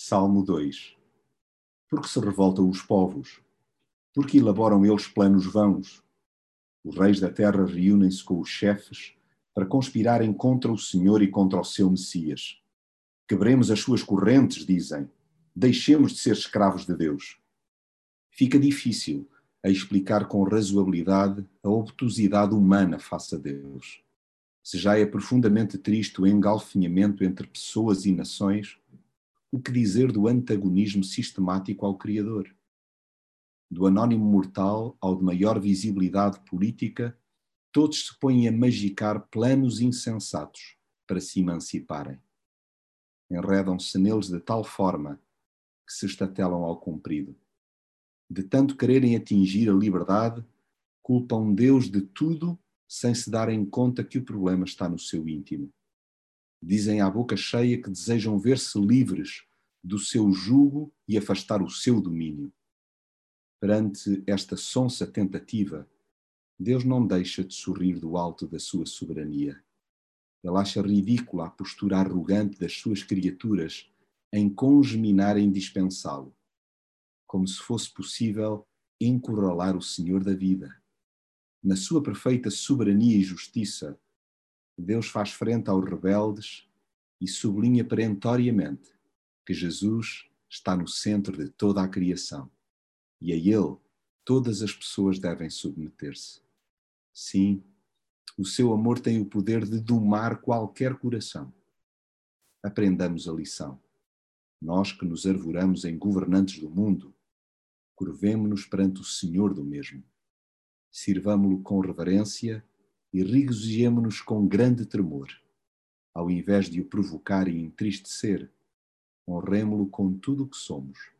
Salmo 2 Porque se revoltam os povos? Porque elaboram eles planos vãos? Os reis da terra reúnem-se com os chefes para conspirarem contra o Senhor e contra o seu Messias. Quebremos as suas correntes, dizem. Deixemos de ser escravos de Deus. Fica difícil a explicar com razoabilidade a obtusidade humana face a Deus. Se já é profundamente triste o engalfinhamento entre pessoas e nações, o que dizer do antagonismo sistemático ao Criador? Do anónimo mortal ao de maior visibilidade política, todos se põem a magicar planos insensatos para se emanciparem. Enredam-se neles de tal forma que se estatelam ao comprido. De tanto quererem atingir a liberdade, culpam Deus de tudo sem se darem conta que o problema está no seu íntimo. Dizem à boca cheia que desejam ver-se livres do seu jugo e afastar o seu domínio. Perante esta sonsa tentativa, Deus não deixa de sorrir do alto da sua soberania. Ele acha ridícula a postura arrogante das suas criaturas em congeminarem dispensá-lo, como se fosse possível encurralar o Senhor da vida. Na sua perfeita soberania e justiça, Deus faz frente aos rebeldes e sublinha perentoriamente que Jesus está no centro de toda a criação e a Ele todas as pessoas devem submeter-se. Sim, o seu amor tem o poder de domar qualquer coração. Aprendamos a lição. Nós que nos arvoramos em governantes do mundo, curvemo-nos perante o Senhor do mesmo. Sirvamo-lo com reverência e regozijemo-nos com grande tremor. Ao invés de o provocar e entristecer, honremo-lo com tudo o que somos.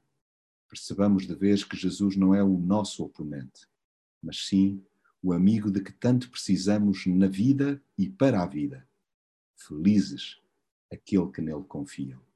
Percebamos de vez que Jesus não é o nosso oponente, mas sim o amigo de que tanto precisamos na vida e para a vida. Felizes aquele que nele confiam.